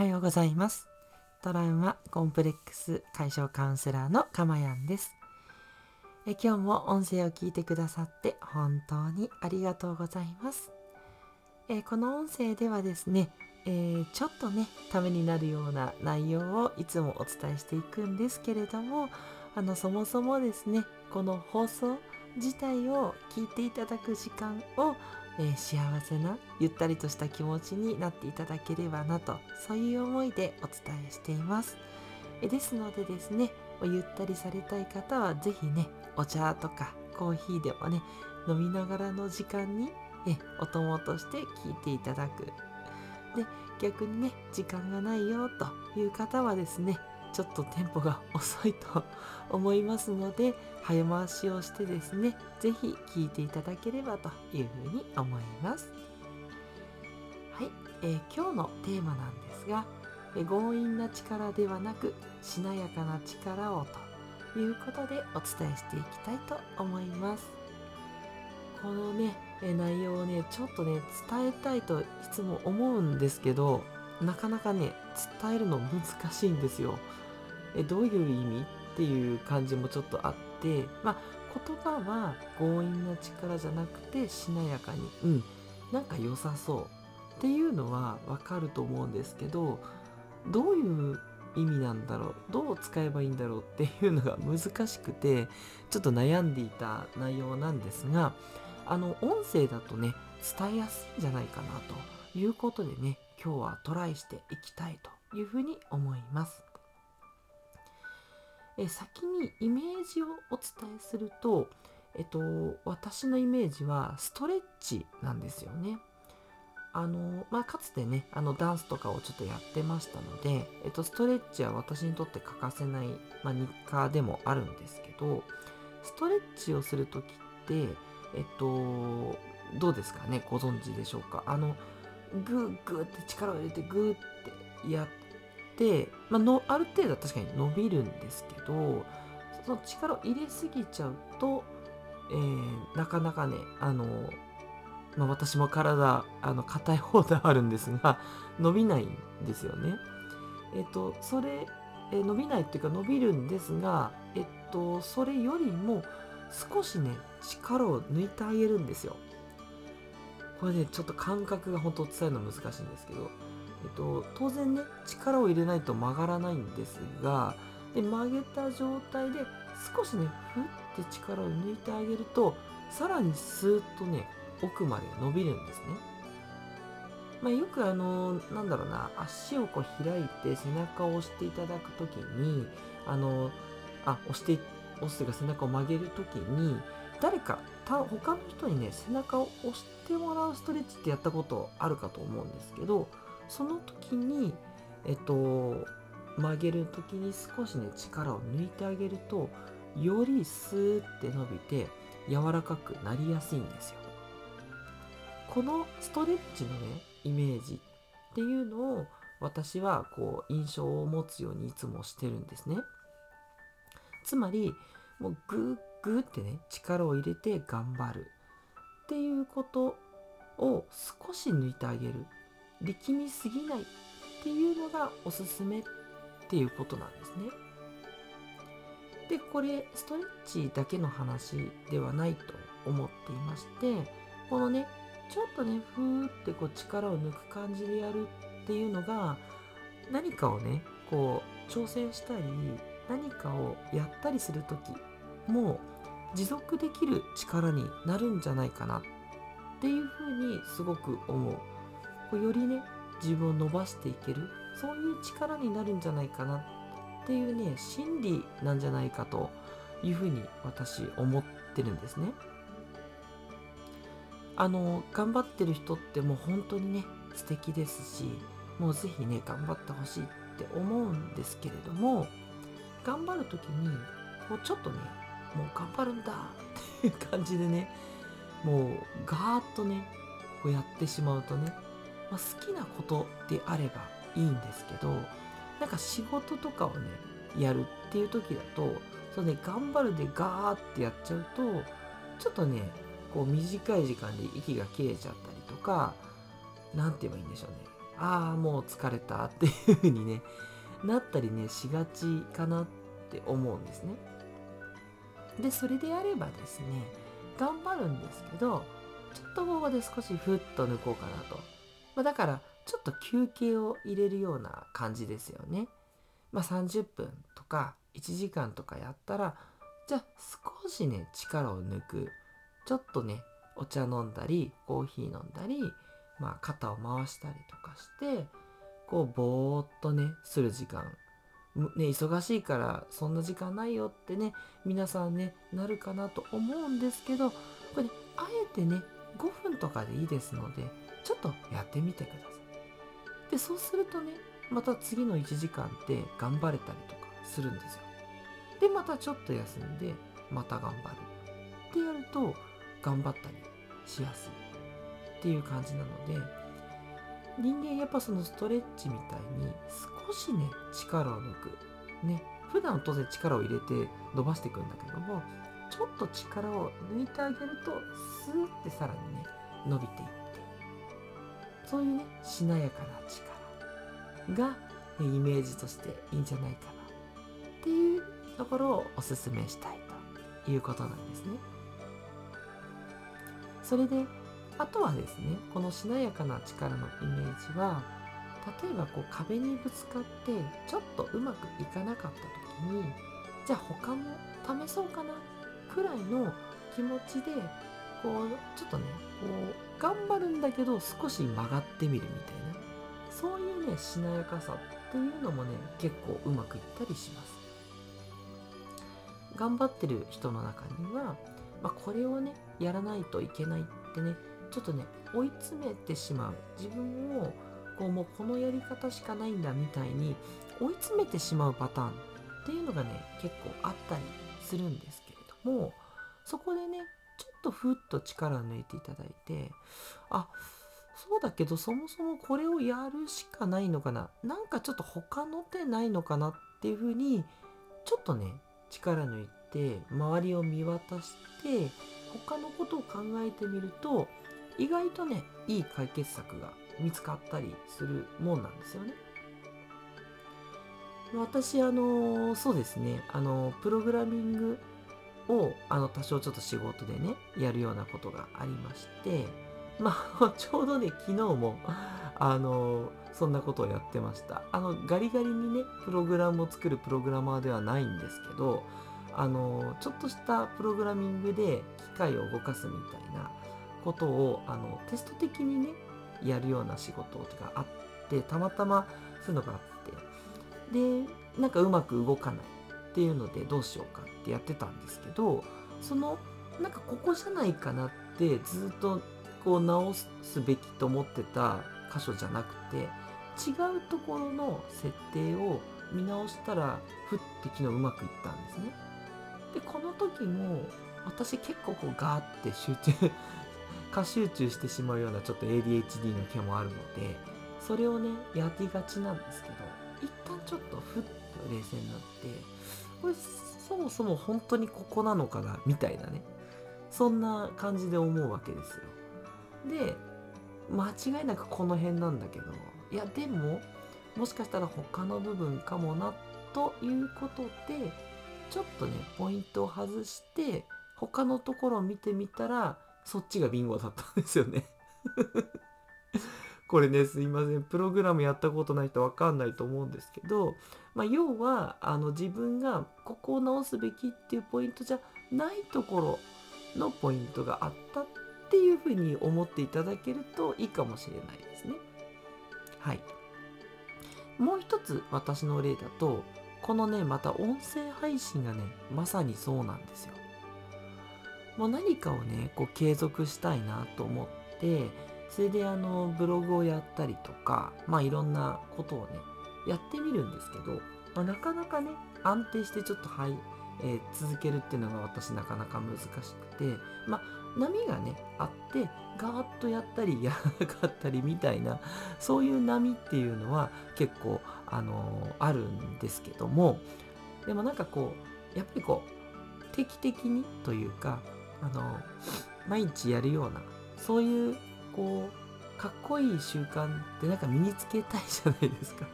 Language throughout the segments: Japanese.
はようございます。トラウマコンプレックス解消カウンセラーのかまやんです。え今日も音声を聞いてくださって本当にありがとうございます。えこの音声ではですね、えー、ちょっとねためになるような内容をいつもお伝えしていくんですけれどもあのそもそもですねこの放送自体を聞いていただく時間をえ、幸せなゆったりとした気持ちになっていただければなとそういう思いでお伝えしています、えですのでですねゆったりされたい方は是非ねお茶とかコーヒーでもね飲みながらの時間にえお供として聞いていただく。で逆にね時間がないよという方はですねちょっとテンポが遅いと思いますので早回しをしてですね是非聴いていただければというふうに思います。はい、えー、今日のテーマなんですが、強引な力ではなくしなやかな力をということでお伝えしていきたいと思います。このね内容をねちょっとね伝えたいといつも思うんですけどなかなかね伝えるの難しいんですよ。えどういう意味っていう感じもちょっとあってまあ言葉は強引な力じゃなくてしなやかにうんなんか良さそうっていうのはわかると思うんですけどどういう意味なんだろうどう使えばいいんだろうっていうのが難しくてちょっと悩んでいた内容なんですがあの音声だとね伝えやすいんじゃないかなということでね今日はトライしていきたいというふうに思います。え先にイメージをお伝えすると、えっと、私のイメージはストレッチなんですよね。あのまあ、かつてねあのダンスとかをちょっとやってましたので、えっと、ストレッチは私にとって欠かせない、まあ、日課でもあるんですけどストレッチをする時ってえっとどうですかね？ご存知でしょうか？あのグーグーって力を入れてグーってやって、まあ、のある程度は確かに伸びるんですけどその力を入れすぎちゃうと、えー、なかなかねあの、まあ、私も体あの硬い方ではあるんですが伸びないんですよね。えっ、とそれ、えー、伸びないっていうか伸びるんですがえっとそれよりも少しね力を抜いてあげるんですよ。これねちょっと感覚が本当伝えるの難しいんですけどえっと、当然ね力を入れないと曲がらないんですがで曲げた状態で少しねふって力を抜いてあげるとさらにスーッとね奥まで伸びるんですね。まあ、よくあのなんだろうな足をこう開いて背中を押していただく時にあのあ押して押すというか背中を曲げる時に誰か他の人にね背中を押してもらうストレッチってやったことあるかと思うんですけどその時にえっと曲げる時に少しね力を抜いてあげるとよりスーって伸びて柔らかくなりやすいんですよ。このストレッチのねイメージっていうのを私はこう印象を持つようにいつもしてるんですね。つまりもうグーグーってね力を入れて頑張るっていうことを少し抜いてあげる力みすぎないっていうのがおすすめっていうことなんですね。でこれストレッチだけの話ではないと思っていましてこのねちょっとねふーってこう力を抜く感じでやるっていうのが何かをねこう挑戦したり何かをやったりする時もう持続できる力になるんじゃないかなっていうふうにすごく思うこうよりね自分を伸ばしていけるそういう力になるんじゃないかなっていうね心理なんじゃないかというふうに私思ってるんですね。あの頑張ってる人ってもう本当にね素敵ですしもう是非ね頑張ってほしいって思うんですけれども頑張る時にこうちょっとねもう頑張るんだ。っていう感じでねもうガーッとねこうやってしまうとねまあ、好きなことであればいいんですけどなんか仕事とかをねやるっていう時だとそうね頑張るでガーってやっちゃうとちょっとねこう短い時間で息が切れちゃったりとか何て言えばいいんでしょうね。ああもう疲れたっていう風にねなったりねしがちかなって思うんですね。でそれであればですね頑張るんですけどちょっとここで少しふっと抜こうかなと、まあ、だからちょっと休憩を入れるような感じですよね。まあ30分とか1時間とかやったらじゃあ少しね力を抜く。ちょっとねお茶飲んだりコーヒー飲んだり、まあ、肩を回したりとかしてこうぼーっとねする時間。ね、忙しいからそんな時間ないよってね皆さんねなるかなと思うんですけどこれ、ね、あえてね5分とかでいいですのでちょっとやってみてください。でそうするとねまた次の1時間って頑張れたりとかするんですよ。でまたちょっと休んでまた頑張る。ってやると頑張ったりしやすいっていう感じなので人間やっぱそのストレッチみたいに少しね力を抜く。ね。普段当然力を入れて伸ばしていくんだけどもちょっと力を抜いてあげるとスーってさらにね伸びていって。そういうねしなやかな力が、イメージとしていいんじゃないかなっていうところをおすすめしたいということなんですね。それであとはですねこのしなやかな力のイメージは例えばこう壁にぶつかってちょっとうまくいかなかった時にじゃあ他も試そうかなくらいの気持ちでこうちょっとねこう頑張るんだけど少し曲がってみるみたいなそういうねしなやかさっていうのもね結構うまくいったりします。頑張ってる人の中には、まあ、これをねやらないといけないってねちょっとね追い詰めてしまう。自分をこうもうこのやり方しかないんだみたいに追い詰めてしまうパターンっていうのがね結構あったりするんですけれどもそこでねちょっとふっと力を抜いていただいてあそうだけどそもそもこれをやるしかないのかな。なんかちょっと他の手ないのかなっていうふうにちょっとね力抜いて周りを見渡して他のことを考えてみると意外とねいい解決策が見つかったりするもんなんですよね。私あのそうですねあのプログラミングをあの多少ちょっと仕事でねやるようなことがありまして まあちょうどね昨日も あのそんなことをやってましたあのガリガリにねプログラムを作るプログラマーではないんですけどあのちょっとしたプログラミングで機械を動かすみたいなことをあのテスト的にねやるような仕事があってたまたまそういうのがあってでなんかうまく動かないっていうのでどうしようかってやってたんですけどそのなんかここじゃないかなってずっとこう直すべきと思ってた箇所じゃなくて違うところの設定を見直したらふって昨日うまくいったんですね。でこの時も私結構こうガーって集中過集中してしまうようなちょっと ADHD の毛もあるのでそれをねやりがちなんですけど一旦ちょっとふっと冷静になってこれそもそも本当にここなのかなみたいなねそんな感じで思うわけですよ。で間違いなくこの辺なんだけどいやでももしかしたら他の部分かもなということでちょっとねポイントを外して他のところを見てみたらそっちがビンゴだったんですよね これねすいませんプログラムやったことない人わかんないと思うんですけど、まあ、要はあの自分がここを直すべきっていうポイントじゃないところのポイントがあったっていうふうに思っていただけるといいかもしれないですね。はい。もう一つ私の例だとこのねまた音声配信がねまさにそうなんですよ。もう何かをねこう継続したいなと思ってそれであのブログをやったりとかまあいろんなことをねやってみるんですけど、まあ、なかなかね安定してちょっとはい、えー、続けるっていうのが私なかなか難しくてまあ波がねあってガーッとやったりやらなかったりみたいなそういう波っていうのは結構あのー、あるんですけどもでもなんかこうやっぱりこう定期的にというかあの毎日やるようなそういうこうかっこいい習慣ってなんか身につけたいじゃないですか。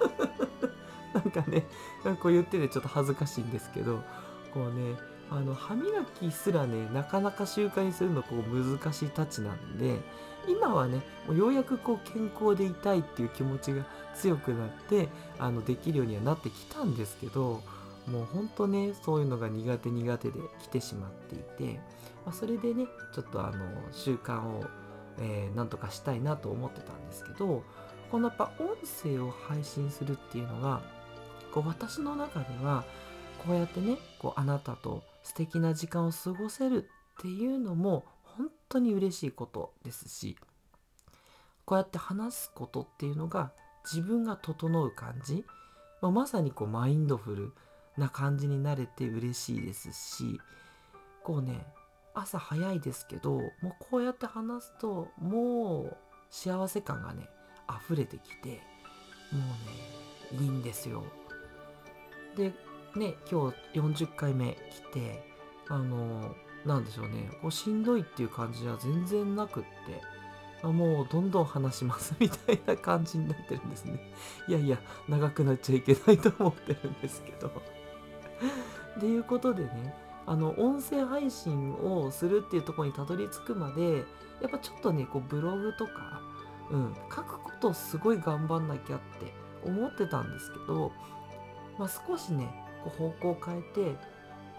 なんかねなんかこう言っててちょっと恥ずかしいんですけどこうねあの歯磨きすらねなかなか習慣にするのこう難しいたちなんで今はねもうようやくこう健康でいたいっていう気持ちが強くなってあのできるようにはなってきたんですけどもうほんとねそういうのが苦手苦手で来てしまっていて、まあ、それでねちょっとあの習慣を、えー、なんとかしたいなと思ってたんですけどこのやっぱ音声を配信するっていうのがこう私の中ではこうやってねこうあなたと素敵な時間を過ごせるっていうのも本当に嬉しいことですしこうやって話すことっていうのが自分が整う感じ、まあ、まさにこうマインドフルな感じになれて嬉しいですしこうね朝早いですけどもうこうやって話すともう幸せ感がね溢れてきてもうねいいんですよ。でね今日40回目来てあのなんでしょうねこうしんどいっていう感じは全然なくってもうどんどん話します みたいな感じになってるんですね。いやいや長くなっちゃいけないと思ってるんですけど。っていうことでねあの音声配信をするっていうとこにたどり着くまでやっぱちょっとねこうブログとか、うん、書くことすごい頑張んなきゃって思ってたんですけど、まあ、少しねこう方向を変えて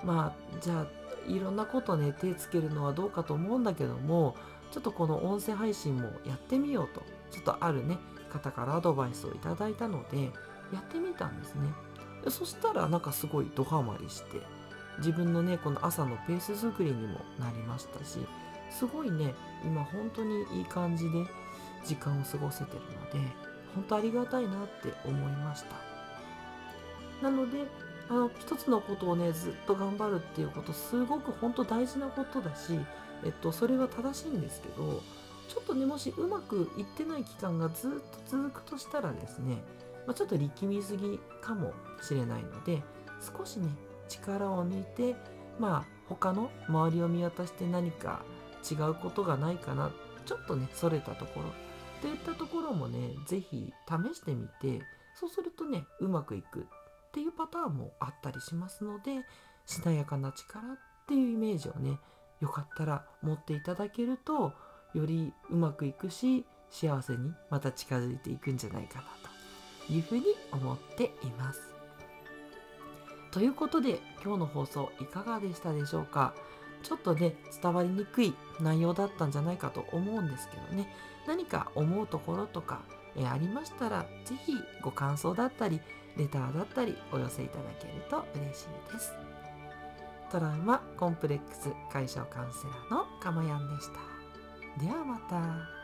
まあじゃあいろんなことね手つけるのはどうかと思うんだけどもちょっとこの音声配信もやってみようとちょっとあるね方からアドバイスをいただいたのでやってみたんですね。そしたらなんかすごいドハマりして自分のねこの朝のペース作りにもなりましたしすごいね今本当にいい感じで時間を過ごせてるので本当ありがたいなって思いました。なのであの一つのことをねずっと頑張るっていうことすごく本当大事なことだし、えっと、それは正しいんですけどちょっとねもしうまくいってない期間がずっと続くとしたらですね、まあ、ちょっと力みすぎかもしれないので少しね力を抜いてまあ他の周りを見渡して何か違うことがないかなちょっとねそれたところ。といったところもね是非試してみてそうするとねうまくいくっていうパターンもあったりしますのでしなやかな力っていうイメージをねよかったら持っていただけるとよりうまくいくし幸せにまた近づいていくんじゃないかな。というふうに思っています。ということで今日の放送いかがでしたでしょうか？ちょっとね伝わりにくい内容だったんじゃないかと思うんですけどね何か思うところとかえありましたら是非ご感想だったりレターだったりお寄せいただけると嬉しいです。トラウマコンプレックス解消カウンセラーのかまやんでした。ではまた。